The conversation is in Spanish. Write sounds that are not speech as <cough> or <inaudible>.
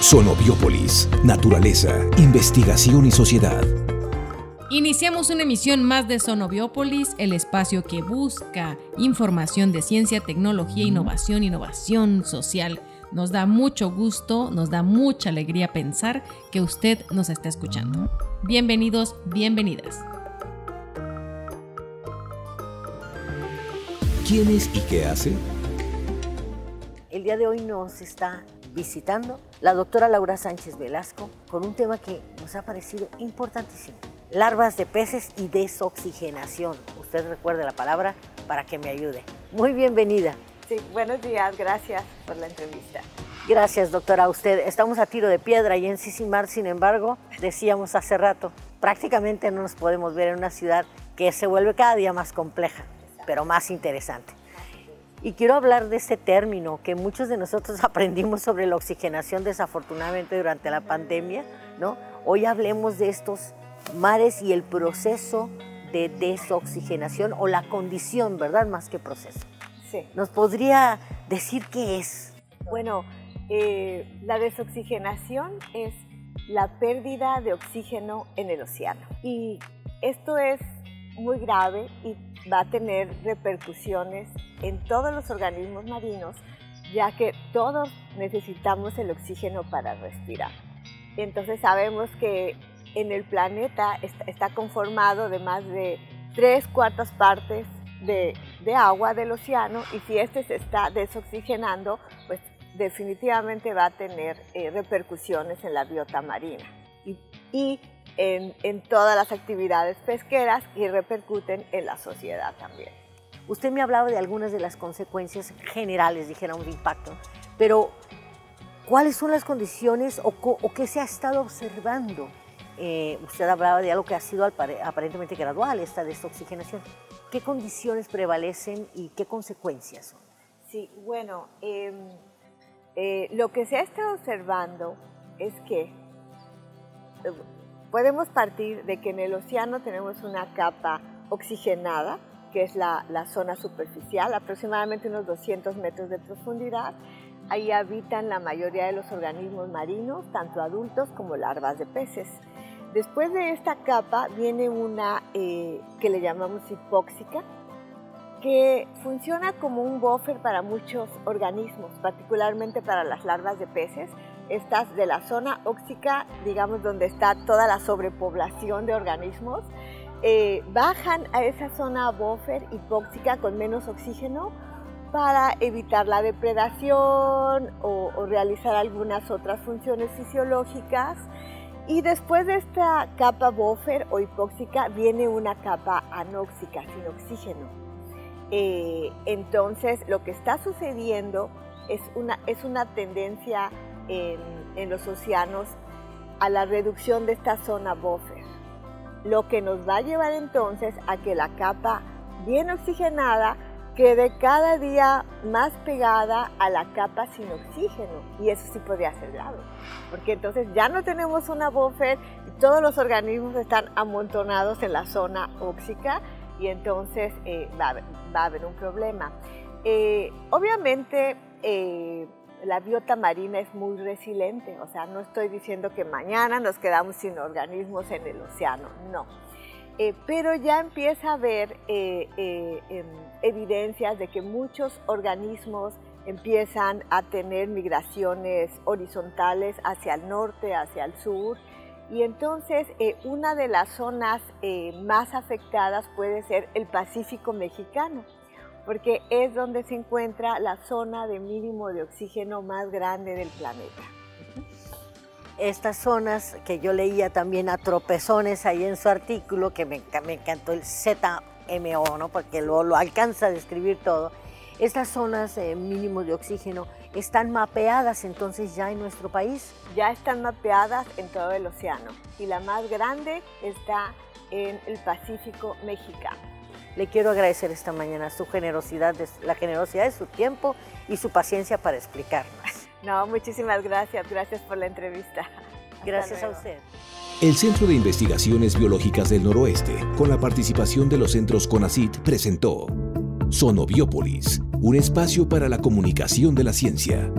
Sonobiópolis, naturaleza, investigación y sociedad. Iniciamos una emisión más de Sonobiópolis, el espacio que busca información de ciencia, tecnología, innovación, innovación social. Nos da mucho gusto, nos da mucha alegría pensar que usted nos está escuchando. Bienvenidos, bienvenidas. ¿Quién es y qué hace? El día de hoy nos está visitando la doctora Laura Sánchez Velasco con un tema que nos ha parecido importantísimo. Larvas de peces y desoxigenación. Usted recuerde la palabra para que me ayude. Muy bienvenida. Sí, buenos días, gracias por la entrevista. Gracias, doctora, a usted. Estamos a tiro de piedra y en Sisimar, sin embargo, decíamos hace rato, prácticamente no nos podemos ver en una ciudad que se vuelve cada día más compleja, pero más interesante. Y quiero hablar de este término que muchos de nosotros <laughs> aprendimos sobre la oxigenación desafortunadamente durante la pandemia, ¿no? Hoy hablemos de estos mares y el proceso de desoxigenación o la condición, ¿verdad? Más que proceso. Sí. ¿Nos podría decir qué es? Bueno, eh, la desoxigenación es la pérdida de oxígeno en el océano. Y esto es muy grave y va a tener repercusiones en todos los organismos marinos, ya que todos necesitamos el oxígeno para respirar. Entonces sabemos que en el planeta está conformado de más de tres cuartas partes de, agua del océano y si este se está desoxigenando, pues definitivamente va a tener eh, repercusiones en la biota marina. En, todas las actividades pesqueras y repercuten en la sociedad también. Usted me hablaba de algunas de las consecuencias generales, dijéramos, de impacto, pero ¿cuáles son las condiciones o, qué se ha estado observando? Eh, usted hablaba de algo que ha sido aparentemente gradual, esta desoxigenación. ¿Qué condiciones prevalecen y qué consecuencias son? Sí, bueno, em, eh, lo que se ha estado observando es que eh, Podemos partir de que en el océano tenemos una capa oxigenada, que es la, zona superficial, aproximadamente unos 200 metros de profundidad. Ahí habitan la mayoría de los organismos marinos, tanto adultos como larvas de peces. Después de esta capa viene una eh, que le llamamos hipóxica, que funciona como un buffer para muchos organismos, particularmente para las larvas de peces, estas de la zona óxica, digamos donde está toda la sobrepoblación de organismos, eh, bajan a esa zona buffer hipóxica con menos oxígeno para evitar la depredación o, realizar algunas otras funciones fisiológicas. Y después de esta capa buffer o hipóxica viene una capa anóxica, sin oxígeno. Eh, entonces lo que está sucediendo es una, es una tendencia en, los océanos a la reducción de esta zona buffer, lo que nos va a llevar entonces a que la capa bien oxigenada quede cada día más pegada a la capa sin oxígeno y eso sí podría ser grave, porque entonces ya no tenemos una buffer y todos los organismos están amontonados en la zona óxica y entonces eh, va, a haber un problema. Eh, obviamente eh, la biota marina es muy resiliente, o sea, no estoy diciendo que mañana nos quedamos sin organismos en el océano, no. Eh, pero ya empieza a haber eh, eh, em, evidencias de que muchos organismos empiezan a tener migraciones horizontales hacia el norte, hacia el sur, y entonces una de las zonas más afectadas puede ser el Pacífico mexicano porque es donde se encuentra la zona de mínimo de oxígeno más grande del planeta. Estas zonas que yo leía también a tropezones ahí en su artículo, que me, encantó el ZMO, ¿no? porque lo, lo alcanza a describir todo, estas zonas de mínimo de oxígeno están mapeadas entonces ya en nuestro país. Ya están mapeadas en todo el océano y la más grande está en el Pacífico mexicano. Le quiero agradecer esta mañana su generosidad, la generosidad de su tiempo y su paciencia para explicarnos. No, muchísimas gracias. Gracias por la entrevista. Gracias a usted. El Centro de Investigaciones Biológicas del Noroeste, con la participación de los centros CONACIT, presentó Sonobiópolis, un espacio para la comunicación de la ciencia.